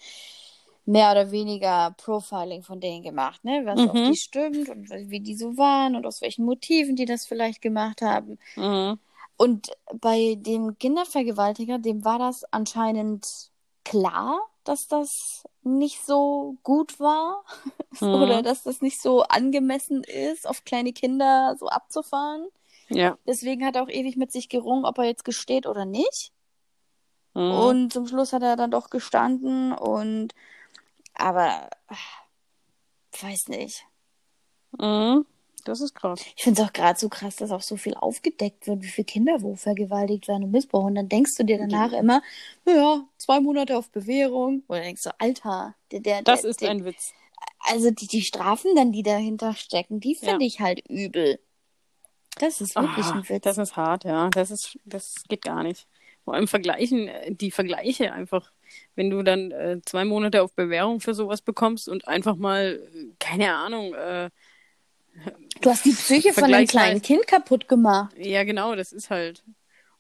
mehr oder weniger Profiling von denen gemacht, ne? Was auf Mhm. die stimmt und wie die so waren und aus welchen Motiven die das vielleicht gemacht haben. Mhm. Und bei dem Kindervergewaltiger, dem war das anscheinend klar, dass das nicht so gut war Mhm. oder dass das nicht so angemessen ist, auf kleine Kinder so abzufahren. Ja. Deswegen hat er auch ewig mit sich gerungen, ob er jetzt gesteht oder nicht. Mhm. Und zum Schluss hat er dann doch gestanden und aber ach, weiß nicht. Mhm. Das ist krass. Ich finde es auch gerade so krass, dass auch so viel aufgedeckt wird, wie viele Kinder wo vergewaltigt werden und missbrauchen. Und dann denkst du dir danach immer, naja, zwei Monate auf Bewährung. Oder denkst du, Alter, der, der, Das der, ist der, ein Witz. Also die, die Strafen dann, die dahinter stecken, die finde Ja. ich halt übel. Das ist wirklich Ah, ein Witz. Das ist hart, ja. Das ist, das geht gar nicht. Vor allem Vergleichen, die Vergleiche einfach. Wenn du dann äh, zwei Monate auf Bewährung für sowas bekommst und einfach mal, keine Ahnung, äh, du hast die Psyche von einem kleinen Kind kaputt gemacht. ja genau, das ist halt.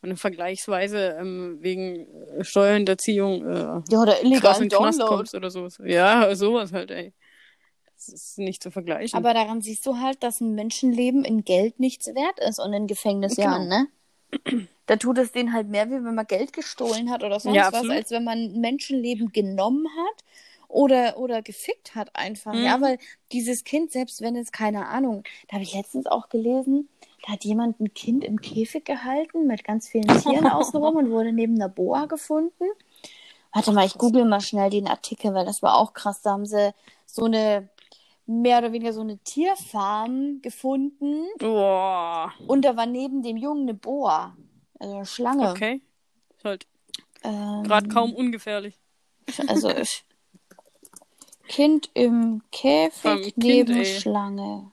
und vergleichsweise ähm, wegen äh, Steuerhinterziehung äh, Ja, oder krass illegalen kommst oder sowas. Ja, sowas halt, ey. Das ist nicht zu vergleichen. Aber daran siehst du halt, dass ein Menschenleben in Geld nichts wert ist und in Gefängnisjahren, Genau. ne? Da tut es denen halt mehr, wie wenn man Geld gestohlen hat oder sonst Ja, was, als wenn man Menschenleben genommen hat oder, oder gefickt hat einfach. Mhm. Ja, weil dieses Kind, selbst wenn es, keine Ahnung, da habe ich letztens auch gelesen, da hat jemand ein Kind im Käfig gehalten mit ganz vielen Tieren außenrum und wurde neben einer Boa gefunden. Warte mal, ich google mal schnell den Artikel, weil das war auch krass. Da haben sie so eine, mehr oder weniger so eine Tierfarm gefunden Boah. und da war neben dem Jungen eine Boa, also eine Schlange. Okay. Ist halt Ähm, gerade kaum ungefährlich. Also Kind im Käfig Kind, neben ey. Schlange.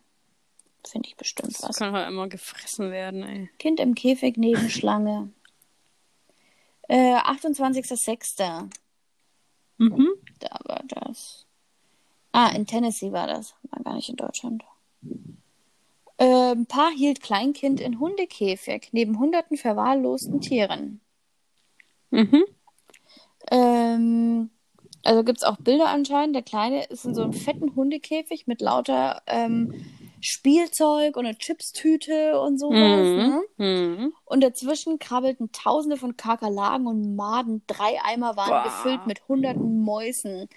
Finde ich bestimmt Das was. kann halt immer gefressen werden, ey. Kind im Käfig neben Schlange. Äh, 28.06. Mhm. Da war das. Ah, in Tennessee war das. War gar nicht in Deutschland. Ähm, Paar hielt Kleinkind in Hundekäfig neben hunderten verwahrlosten Tieren. Mhm. Ähm, also gibt es auch Bilder anscheinend. Der Kleine ist in so einem fetten Hundekäfig mit lauter ähm, Spielzeug und einer Chipstüte und sowas. Ne? Mhm. Mhm. Und dazwischen krabbelten Tausende von Kakerlaken und Maden. Drei Eimer waren Boah. gefüllt mit hunderten Mäusen.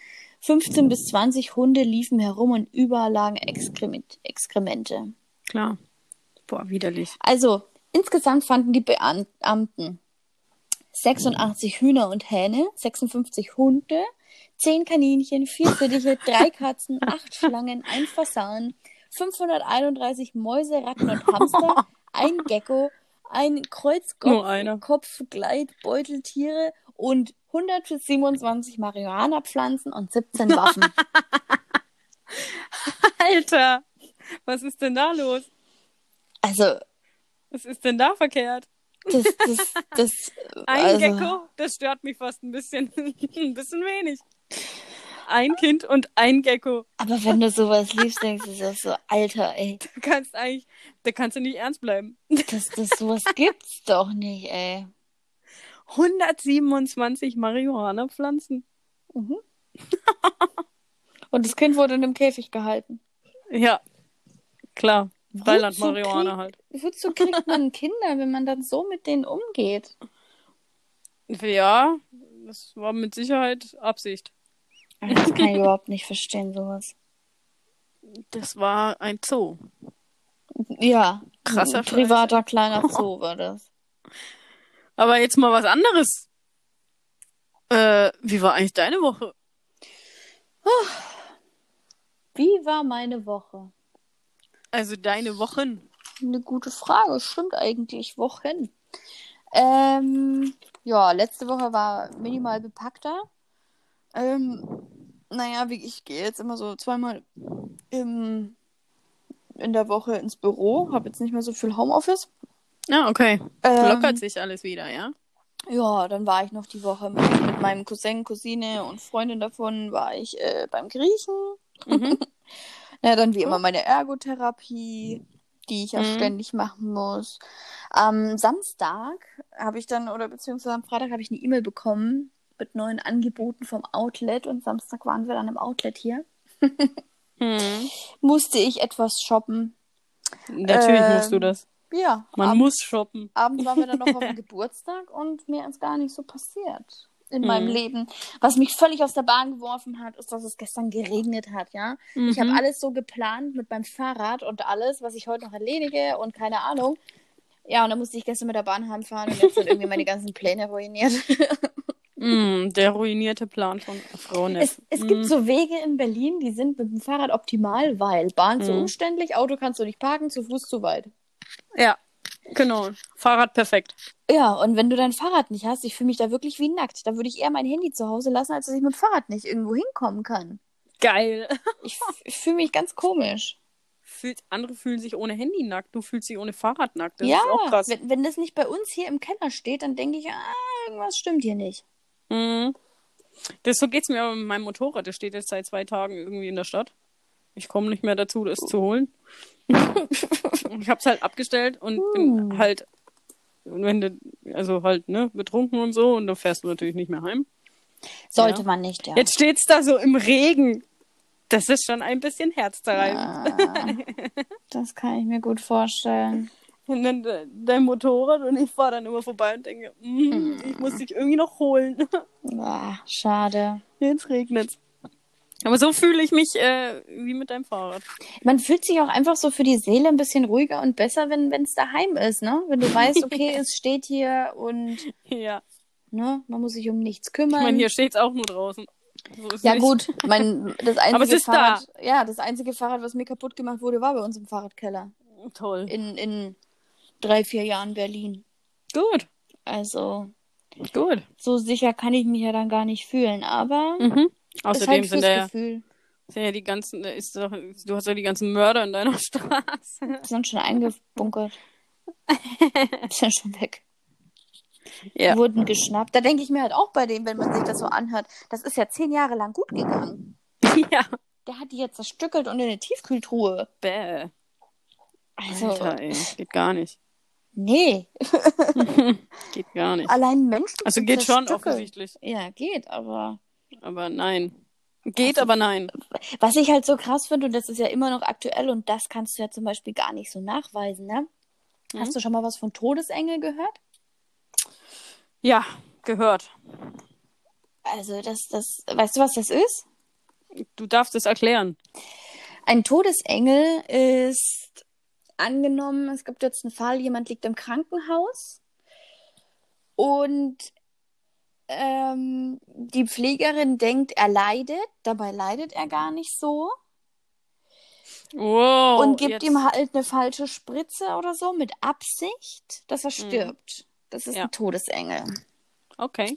15 bis 20 Hunde liefen herum und überall lagen Exkrement Exkremente. Klar. Boah, widerlich. Also, insgesamt fanden die Beamten 86 Hühner und Hähne, 56 Hunde, 10 Kaninchen, 4 Fittiche, 3 Katzen, 8 Schlangen, ein Fasan, 531 Mäuse, Ratten und Hamster, ein Gecko, ein Nur einer. Kreuzkopf, Gleitbeuteltiere und 127 Marihuana-Pflanzen und 17 Waffen. Alter! Was ist denn da los? Also, Was ist denn da verkehrt? das, das, das. Ein also, Gecko, das stört mich fast ein bisschen. ein bisschen wenig. Ein Kind und ein Gecko. Aber wenn du sowas liebst, denkst du dir so, Alter, ey. Du kannst eigentlich, da kannst du nicht ernst bleiben. Das, das, sowas gibt's doch nicht, ey. 127 Marihuana-Pflanzen. Mhm. Und das Kind wurde in einem Käfig gehalten. Ja, klar. Freiland Wozu Marihuana krieg- halt. Wozu kriegt man Kinder, wenn man dann so mit denen umgeht? Ja, das war mit Sicherheit Absicht. Das kann ich überhaupt nicht verstehen, sowas. Das war ein Zoo. Ja, Krasser ein privater kleiner Zoo war das. Aber jetzt mal was anderes. Äh, wie war eigentlich deine Woche? Wie war meine Woche? Also deine Wochen. Eine gute Frage. Stimmt eigentlich. Wochen. Ähm, ja, letzte Woche war minimal bepackter. Ähm, naja, wie ich gehe jetzt immer so zweimal im, in der Woche ins Büro. Habe jetzt nicht mehr so viel Homeoffice. Ja, okay. Ähm, Lockert sich alles wieder, ja? Ja, dann war ich noch die Woche mit, mit meinem Cousin, Cousine und Freundin davon, war ich äh, beim Griechen. Mhm. Ja, dann wie immer meine Ergotherapie, die ich ja Mhm. ständig machen muss. Am Samstag habe ich dann, oder beziehungsweise am Freitag habe ich eine E-Mail bekommen mit neuen Angeboten vom Outlet und Samstag waren wir dann im Outlet hier. Hm. Musste ich etwas shoppen. Natürlich Ähm, musst du das. Ja, Man ab- muss shoppen. abends waren wir dann noch auf dem Geburtstag und mir ist gar nicht so passiert in meinem Mhm. Leben. Was mich völlig aus der Bahn geworfen hat, ist, dass es gestern geregnet hat, ja. Ich habe Mhm. alles so geplant mit meinem Fahrrad und alles, was ich heute noch erledige und keine Ahnung. Ja, und dann musste ich gestern mit der Bahn heimfahren und jetzt sind irgendwie meine ganzen Pläne ruiniert. Mm, der ruinierte Plan von Frau Neff. Es, es Mm. gibt so Wege in Berlin, die sind mit dem Fahrrad optimal, weil Bahn zu Mhm. umständlich, Auto kannst du nicht parken, zu Fuß zu weit. Ja, genau. Fahrrad perfekt. Ja, und wenn du dein Fahrrad nicht hast, ich fühle mich da wirklich wie nackt. Da würde ich eher mein Handy zu Hause lassen, als dass ich mit dem Fahrrad nicht irgendwo hinkommen kann. Geil. Ich, ich fühle mich ganz komisch. Fühlt, andere fühlen sich ohne Handy nackt, du fühlst dich ohne Fahrrad nackt. Das ja, ist auch krass. Wenn, wenn das nicht bei uns hier im Keller steht, dann denke ich, ah, irgendwas stimmt hier nicht. Mhm. Das, so geht's mir aber mit meinem Motorrad. Das steht jetzt seit zwei Tagen irgendwie in der Stadt. Ich komme nicht mehr dazu, das zu holen. Ich hab's halt abgestellt und bin Hm. halt wenn du, also halt, ne, betrunken und so, und dann fährst du natürlich nicht mehr heim. Sollte Ja. man nicht, ja. Jetzt steht's da so im Regen. Das ist schon ein bisschen herzzerreibend. Ah, das kann ich mir gut vorstellen. Und dann de- dein Motorrad und ich fahre dann immer vorbei und denke, mm, ich muss dich irgendwie noch holen. Ah, schade. Jetzt regnet's. Aber so fühle ich mich äh, wie mit deinem Fahrrad. Man fühlt sich auch einfach so für die Seele ein bisschen ruhiger und besser, wenn es daheim ist, ne? Wenn du weißt, okay, es steht hier und Ja. ne, man muss sich um nichts Ich kümmern. meine, hier steht's auch nur draußen. So ja nicht. gut, mein, das einzige Aber es ist Fahrrad, ja, das einzige Fahrrad, was mir kaputt gemacht wurde, war bei uns im Fahrradkeller Toll. in, in drei, vier Jahren Berlin. Gut, Also gut. so sicher kann ich mich ja dann gar nicht fühlen, aber Mhm. Außerdem halt sind da ja, sind ja die ganzen, ist doch, du hast ja die ganzen Mörder in deiner Straße. Die sind schon eingebunkert. Die sind schon weg. Ja. Wurden geschnappt. Da denke ich mir halt auch bei dem, wenn man sich das so anhört, das ist ja zehn Jahre lang gut gegangen. ja. Der hat die jetzt zerstückelt und in eine Tiefkühltruhe. Bäh. Also, Alter, ey. Geht gar nicht. nee. Geht gar nicht. Allein Menschen. Also geht schon offensichtlich. Ja, geht, aber. Aber nein. Geht, Also- aber nein. Was ich halt so krass finde, und das ist ja immer noch aktuell, und das kannst du ja zum Beispiel gar nicht so nachweisen, ne? Mhm. Hast du schon mal was von Todesengel gehört? Ja, gehört. Also, das, das, weißt du, was das ist? Du darfst es erklären. Ein Todesengel ist angenommen, es gibt jetzt einen Fall, jemand liegt im Krankenhaus und ähm, die Pflegerin denkt, er leidet, dabei leidet er gar nicht so Wow. und gibt jetzt- ihm halt eine falsche Spritze oder so mit Absicht, dass er stirbt. Das ist Mhm. Ja. ein Todesengel. Okay.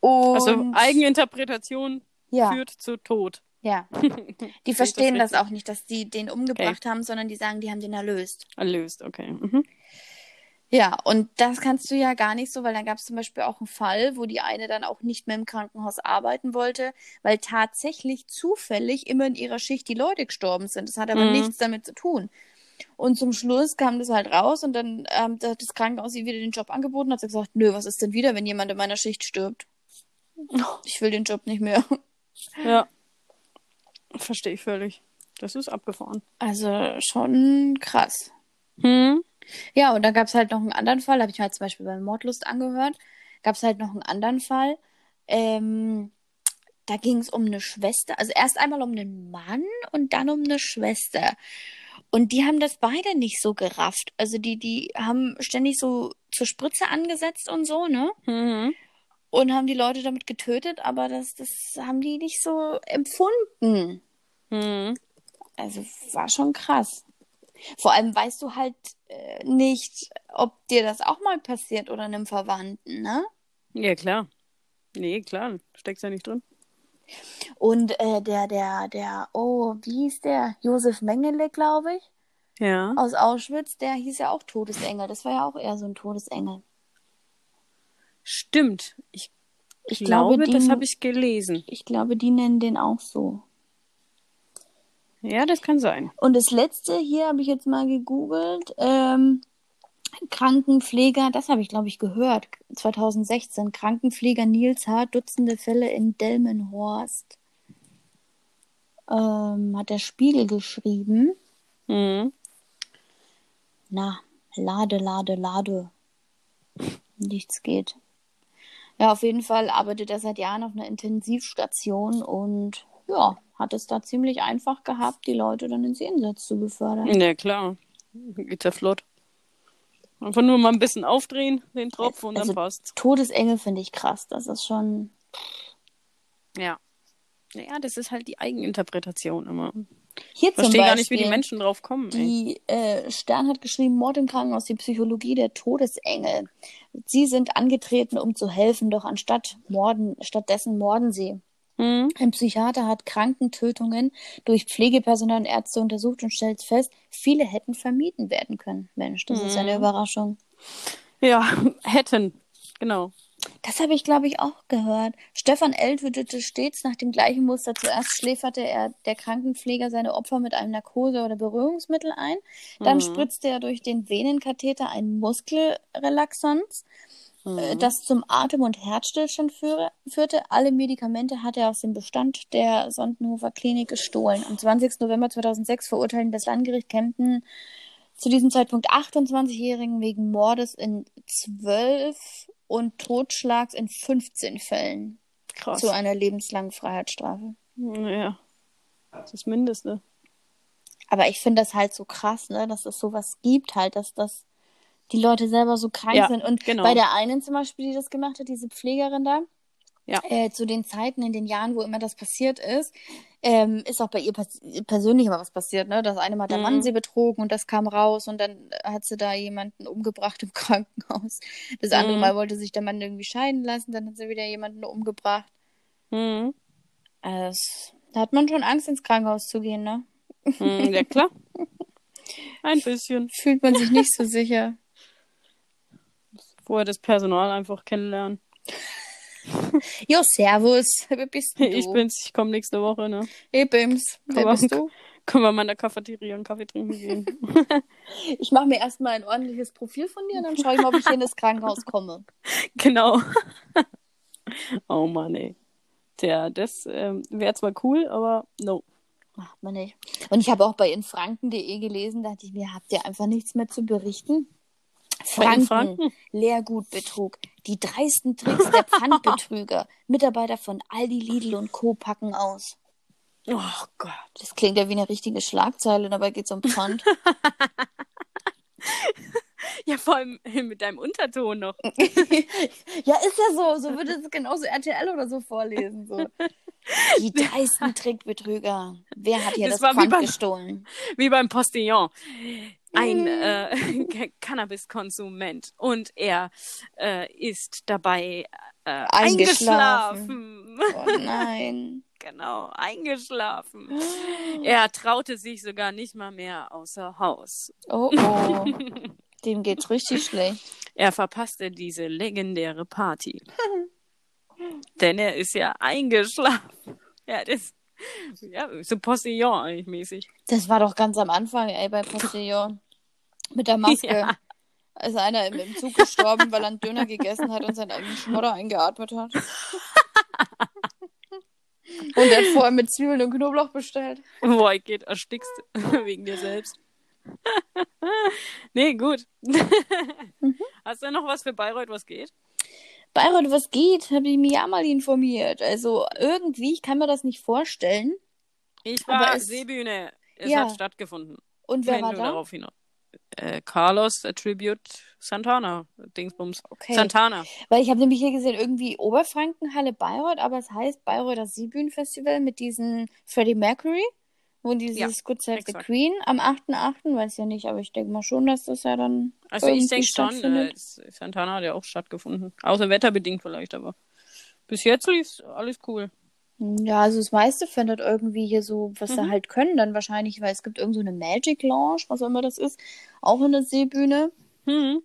Und Also Eigeninterpretation ja, führt zu Tod. ja. Die das verstehen das richtig? auch nicht, dass die den umgebracht haben, sondern die sagen, die haben den erlöst. Erlöst, okay. Mhm. Ja, und das kannst du ja gar nicht so, weil dann gab es zum Beispiel auch einen Fall, wo die eine dann auch nicht mehr im Krankenhaus arbeiten wollte, weil tatsächlich zufällig immer in ihrer Schicht die Leute gestorben sind. Das hat aber Mhm. nichts damit zu tun. Und zum Schluss kam das halt raus und dann ähm, da hat das Krankenhaus ihr wieder den Job angeboten, hat sie gesagt, nö, was ist denn wieder, wenn jemand in meiner Schicht stirbt? Ich will den Job nicht mehr. Ja. Verstehe ich völlig. Das ist abgefahren. Also schon krass. Hm? Ja, und dann gab es halt noch einen anderen Fall, habe ich mir halt zum Beispiel bei Mordlust angehört, gab es halt noch einen anderen Fall. Ähm, da ging es um eine Schwester, also erst einmal um einen Mann und dann um eine Schwester. Und die haben das beide nicht so gerafft. Also die, die haben ständig so zur Spritze angesetzt und so, ne? Mhm. Und haben die Leute damit getötet, aber das, das haben die nicht so empfunden. Mhm. Also war schon krass. Vor allem weißt du halt äh, nicht, ob dir das auch mal passiert oder einem Verwandten, ne? Ja, klar. Nee, klar. Steckst ja nicht drin. Und äh, der, der, der, oh, wie hieß der? Josef Mengele, glaube ich, Ja. aus Auschwitz, der hieß ja auch Todesengel. Das war ja auch eher so ein Todesengel. Stimmt. Ich Ich glaube, glaube, die, das habe ich gelesen. ich glaube, die nennen den auch so. Ja, das kann sein. Und das letzte hier habe ich jetzt mal gegoogelt. Ähm, Krankenpfleger, das habe ich, glaube ich, gehört. 2016. Krankenpfleger Nils H. Dutzende Fälle in Delmenhorst. Ähm, hat der Spiegel geschrieben. Mhm. Na, lade, lade, lade. Nichts geht. Ja, auf jeden Fall arbeitet er seit Jahren auf einer Intensivstation und ja, hat es da ziemlich einfach gehabt, die Leute dann ins Jenseits zu befördern. Ja, klar. Geht ja flott. Einfach nur mal ein bisschen aufdrehen, den Tropf, und Also- dann passt. Todesengel finde ich krass. Das ist schon. Ja. Naja, das ist halt die Eigeninterpretation immer. Hier Ich verstehe Beispiel. gar nicht, wie die Menschen drauf kommen. Die äh, Stern hat geschrieben, Mord im Krankenhaus, die Psychologie der Todesengel. Sie sind angetreten, um zu helfen, doch anstatt morden, stattdessen morden sie. Mhm. Ein Psychiater hat Krankentötungen durch Pflegepersonal und Ärzte untersucht und stellt fest, viele hätten vermieden werden können. Mensch, das ist eine Mhm. Überraschung. Ja, hätten. Genau. Das habe ich, glaube ich, auch gehört. Stefan L. tötete stets nach dem gleichen Muster. Zuerst schläferte er der Krankenpfleger seine Opfer mit einem Narkose- oder Berührungsmittel ein. Dann Mhm. spritzte er durch den Venenkatheter ein Muskelrelaxanz, Mhm. das zum Atem- und Herzstillstand führe, führte. Alle Medikamente hatte er aus dem Bestand der Sondenhofer Klinik gestohlen. Am 20. November 2006 verurteilten das Landgericht Kempten zu diesem Zeitpunkt 28-Jährigen wegen Mordes in 12 und Totschlags in 15 Fällen Krass. zu einer lebenslangen Freiheitsstrafe. Ja. Das ist das Mindeste. Aber ich finde das halt so krass, ne, dass es sowas gibt, halt, dass das die Leute selber so krank Ja, sind. Und genau. bei der einen zum Beispiel, die das gemacht hat, diese Pflegerin da, Ja. äh, zu den Zeiten, in den Jahren, wo immer das passiert ist, ähm, ist auch bei ihr pers persönlich immer was passiert, ne? Das eine Mal hat der Mhm. Mann sie betrogen und das kam raus und dann hat sie da jemanden umgebracht im Krankenhaus. Das andere Mhm. Mal wollte sich der Mann irgendwie scheiden lassen, dann hat sie wieder jemanden umgebracht. Mhm. Also, da hat man schon Angst, ins Krankenhaus zu gehen, ne? Mhm, ja, klar. Ein bisschen. Fühlt man sich nicht so sicher. Vorher das Personal einfach kennenlernen. Jo, servus. Wer bist du? Ich bin's, ich komme nächste Woche, ne? Hey, Bims. Wer Aber- bist du? Können wir mal in der Cafeteria einen Kaffee trinken gehen? Ich mache mir erstmal ein ordentliches Profil von dir und dann schaue ich mal, ob ich hier in das Krankenhaus komme. genau. oh Mann, ey. Tja, das ähm, wäre zwar cool, aber no. Macht man nicht. Und ich habe auch bei infranken.de gelesen, da dachte ich mir, habt ihr einfach nichts mehr zu berichten? Franken, Franken? Leergutbetrug, die dreisten Tricks der Pfandbetrüger, Mitarbeiter von Aldi, Lidl und Co. packen aus. Oh Gott. Das klingt ja wie eine richtige Schlagzeile, dabei geht es um Pfand. Ja, vor allem mit deinem Unterton noch. ja, ist ja so. So würde es genauso RTL oder so vorlesen. So. Die dreisten Trickbetrüger. Wer hat hier Das das, Pfand beim- gestohlen? Wie beim Postillon. Ein Mm. äh, Cannabiskonsument. Und er äh, ist dabei äh, Eingeschlafen. eingeschlafen. Oh nein. genau, eingeschlafen. Er traute sich sogar nicht mal mehr außer Haus. Oh oh. Dem geht's richtig schlecht. Er verpasste diese legendäre Party. Denn er ist ja eingeschlafen. Ja, das ja, so Postillon eigentlich mäßig. Das war doch ganz am Anfang, ey, bei Postillon. Mit der Maske. Ja. Ist einer im, im Zug gestorben, weil er einen Döner gegessen hat und seinen eigenen Schmodder eingeatmet hat. Und er hat vorher mit Zwiebeln und Knoblauch bestellt. Boah, ich geht, erstickst wegen dir selbst. nee, gut. Hast du noch was für Bayreuth, was geht? Bayreuth, was geht? Habe ich mich ja mal informiert. Also irgendwie, ich kann mir das nicht vorstellen. Ich war es- Seebühne. Es Ja. hat stattgefunden. Und wer Wenn war da? darauf hinaus. Äh, Carlos Attribute Santana. Dingsbums. Okay. Santana. Weil ich habe nämlich hier gesehen, irgendwie Oberfrankenhalle Bayreuth, aber es heißt Bayreuther Seebühnenfestival mit diesem Freddie Mercury, wo dieses Ja, Good Save the exakt. Queen am 8.8., weiß ja nicht, aber ich denke mal schon, dass das ja dann Also ich irgendwie denke schon, äh, Santana hat ja auch stattgefunden. Außer wetterbedingt vielleicht, aber bis jetzt lief alles cool. Ja, also das meiste findet irgendwie hier so, was sie Mhm. halt können, dann wahrscheinlich, weil es gibt irgend so eine Magic Lounge, was auch immer das ist, auch in der Seebühne. Hm.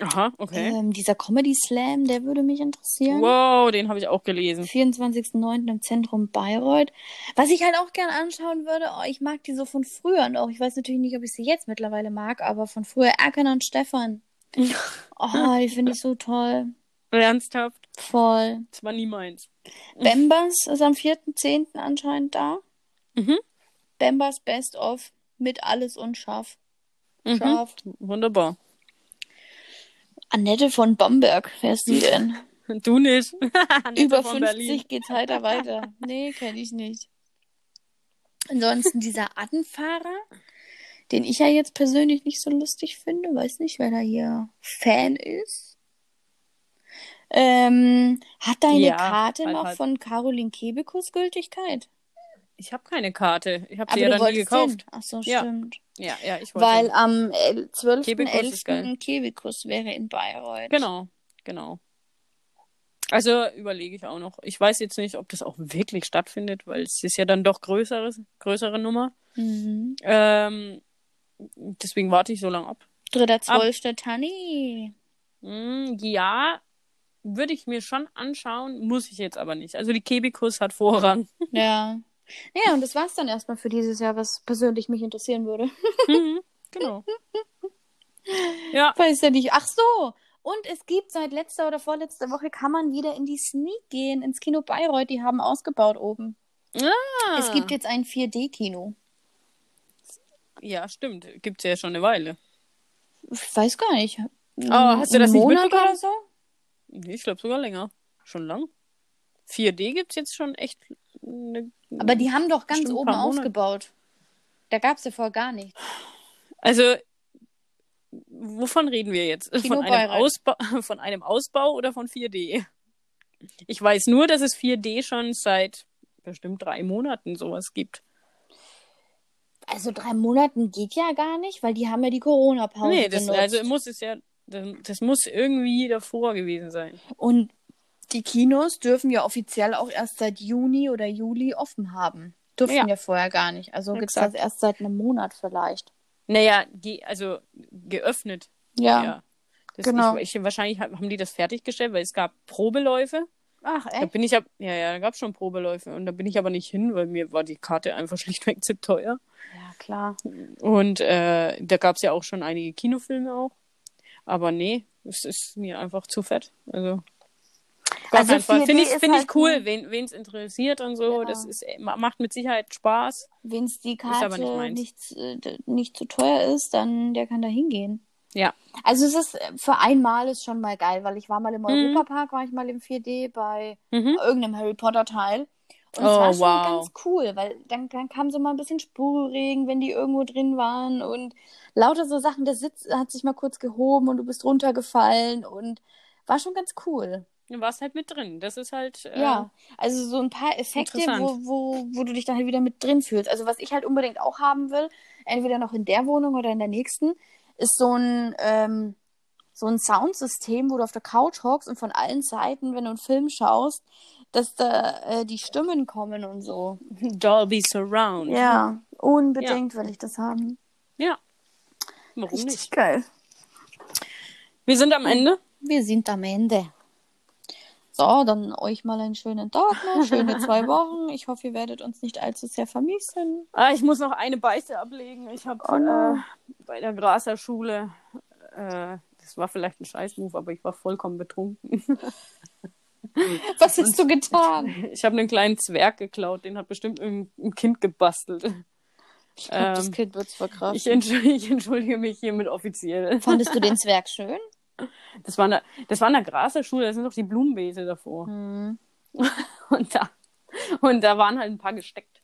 Aha, okay. Ähm, dieser Comedy Slam, der würde mich interessieren. Wow, den habe ich auch gelesen. 24.09. im Zentrum Bayreuth. Was ich halt auch gern anschauen würde, oh, ich mag die so von früher noch. Ich weiß natürlich nicht, ob ich sie jetzt mittlerweile mag, aber von früher Erkan und Stefan. Oh, die finde ich so toll. Ernsthaft? Voll. Das war nie meins. Bembers ist am 4.10. anscheinend da. Mhm. Bembers Best of mit alles und scharf. Mhm. Scharf. Wunderbar. Annette von Bamberg, wer ist die denn? Du nicht. Über von 50 Berlin. geht's heiter weiter. Nee, kenne ich nicht. Ansonsten dieser Attenfahrer, den ich ja jetzt persönlich nicht so lustig finde, weiß nicht, wer da hier Fan ist. Ähm, hat deine Ja, Karte halt noch halt. von Caroline Kebekus Gültigkeit? Ich habe keine Karte. Ich habe sie ja dann nie gekauft. hin. Ach so, Ja. stimmt. Ja, ja, ich wollte. Weil am äh, Kebekus ist geil. 12.11. Kebekus wäre in Bayreuth. Genau, genau. Also überlege ich auch noch. Ich weiß jetzt nicht, ob das auch wirklich stattfindet, weil es ist ja dann doch größeres, größere Nummer. Mhm. Ähm, deswegen warte ich so lange ab. Dritter, zwölfter Tanni. Hm, ja, würde ich mir schon anschauen, muss ich jetzt aber nicht. Also die Kebikus hat Vorrang. Ja. Ja, und das war's dann erstmal für dieses Jahr, was persönlich mich interessieren würde. Mhm, genau. Ja, Weiß ja nicht. Ach so. Und es gibt seit letzter oder vorletzter Woche kann man wieder in die Sneak gehen, ins Kino Bayreuth. Die haben ausgebaut oben. Ah. Es gibt jetzt ein 4D-Kino. ja, stimmt. Gibt's ja schon eine Weile. Ich weiß gar nicht. Oh, hast du das nicht Monat mitbekommen? oder so? Nee, ich glaube sogar länger. Schon lang. 4D gibt's jetzt schon echt. Eine... Aber die haben doch ganz oben ausgebaut. Da gab es ja vorher gar nichts. Also, wovon reden wir jetzt? Kino Von einem. Ausbau, von einem Ausbau oder von 4D? Ich weiß nur, dass es 4D schon seit bestimmt drei Monaten sowas gibt. Also drei Monaten geht ja gar nicht, weil die haben ja die Corona-Pause nee, das, genutzt. also muss es ja, das, das muss irgendwie davor gewesen sein. Und die Kinos dürfen ja offiziell auch erst seit Juni oder Juli offen haben. Durften ja, Ja. vorher gar nicht. Also gibt es das erst seit einem Monat vielleicht. Naja, ge, also geöffnet. Ja. Ja. Genau. Ich, ich, wahrscheinlich haben die das fertiggestellt, weil es gab Probeläufe. Ach, Da bin ich ab, ja, ja, da gab es schon Probeläufe und da bin ich aber nicht hin, weil mir war die Karte einfach schlichtweg zu teuer. Ja, klar. Und äh, da gab es ja auch schon einige Kinofilme auch. Aber nee, es ist mir einfach zu fett. Also, Also keinen Fall. 4D Finde ich, find halt ich cool, ein- wen es interessiert und so. Ja. Das ist, ma- macht mit Sicherheit Spaß. Wenn es die Karte nicht nicht, äh, nicht zu teuer ist, dann der kann da hingehen. Ja. Also es ist äh, für einmal ist schon mal geil, weil ich war mal im Mhm. Europapark, war ich mal im 4D bei Mhm. irgendeinem Harry Potter Teil. Und Oh, es war schon wow. ganz cool, weil dann, dann kam so mal ein bisschen Spurregen, wenn die irgendwo drin waren und lauter so Sachen, der Sitz hat sich mal kurz gehoben und du bist runtergefallen und war schon ganz cool. Du warst halt mit drin. Das ist halt. Äh, Ja, also so ein paar Effekte, wo, wo, wo du dich dann halt wieder mit drin fühlst. Also was ich halt unbedingt auch haben will, entweder noch in der Wohnung oder in der nächsten, ist so ein, ähm, so ein Soundsystem, wo du auf der Couch hockst und von allen Seiten, wenn du einen Film schaust, dass da äh, die Stimmen kommen und so. Dolby Surround. Ja, unbedingt will ich das haben. Ja. Warum nicht? geil. Wir sind am Ende. Wir sind am Ende. So, dann euch mal einen schönen Tag noch, schöne zwei Wochen. Ich hoffe, ihr werdet uns nicht allzu sehr vermissen. Ah, ich muss noch eine Beichte ablegen. Ich habe Oh no. äh, bei der Graser Schule, äh, das war vielleicht ein Scheißmove, aber ich war vollkommen betrunken. Was hast du getan? Ich habe einen kleinen Zwerg geklaut, den hat bestimmt irgendein Kind gebastelt. Ich glaube, das Ähm, Kind wird es verkraften. Ich entschuldige, ich entschuldige mich hiermit offiziell. Fandest du den Zwerg schön? Das war eine, das war eine Graser Schule, da sind doch die Blumenbeete davor. Hm. Und da, und da waren halt ein paar gesteckt,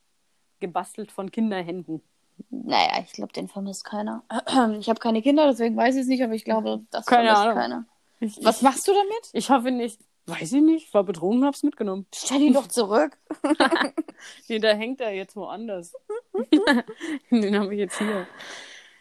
gebastelt von Kinderhänden. Naja, ich glaube, den vermisst keiner. Ich habe keine Kinder, deswegen weiß ich es nicht, aber ich glaube, das Keine vermisst Ahnung. keiner. Ich, Was ich, machst du damit? ich hoffe nicht. Weiß ich nicht, war betrunken, hab's mitgenommen. Stell ihn doch zurück. Nee, da hängt er jetzt woanders. Den habe ich jetzt hier.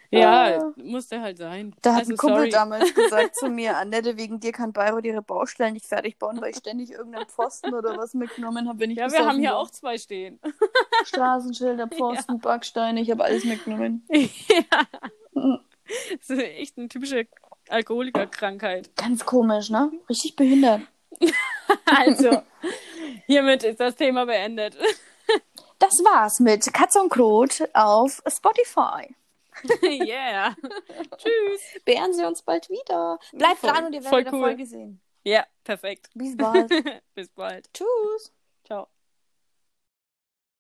Ja, Ah. muss der halt sein. Da hat also, ein Kumpel sorry. damals gesagt zu mir, Annette, wegen dir kann Bayreuth ihre Baustellen nicht fertig bauen, weil ich ständig irgendeinen Pfosten oder was mitgenommen habe, wenn ich Ja, wir haben hier war. auch zwei stehen. Straßenschilder, Pfosten, Backsteine, ich habe alles mitgenommen. ja. Das ist echt eine typische Alkoholikerkrankheit. Ganz komisch, ne? Richtig behindert. Also, hiermit ist das Thema beendet. Das war's mit Katze und Krot auf Spotify. yeah. Tschüss. Beehren Sie uns bald wieder. Bleibt Voll- dran und ihr voll werdet cool. der Folge sehen. Ja, perfekt. Bis bald. Bis bald. Tschüss.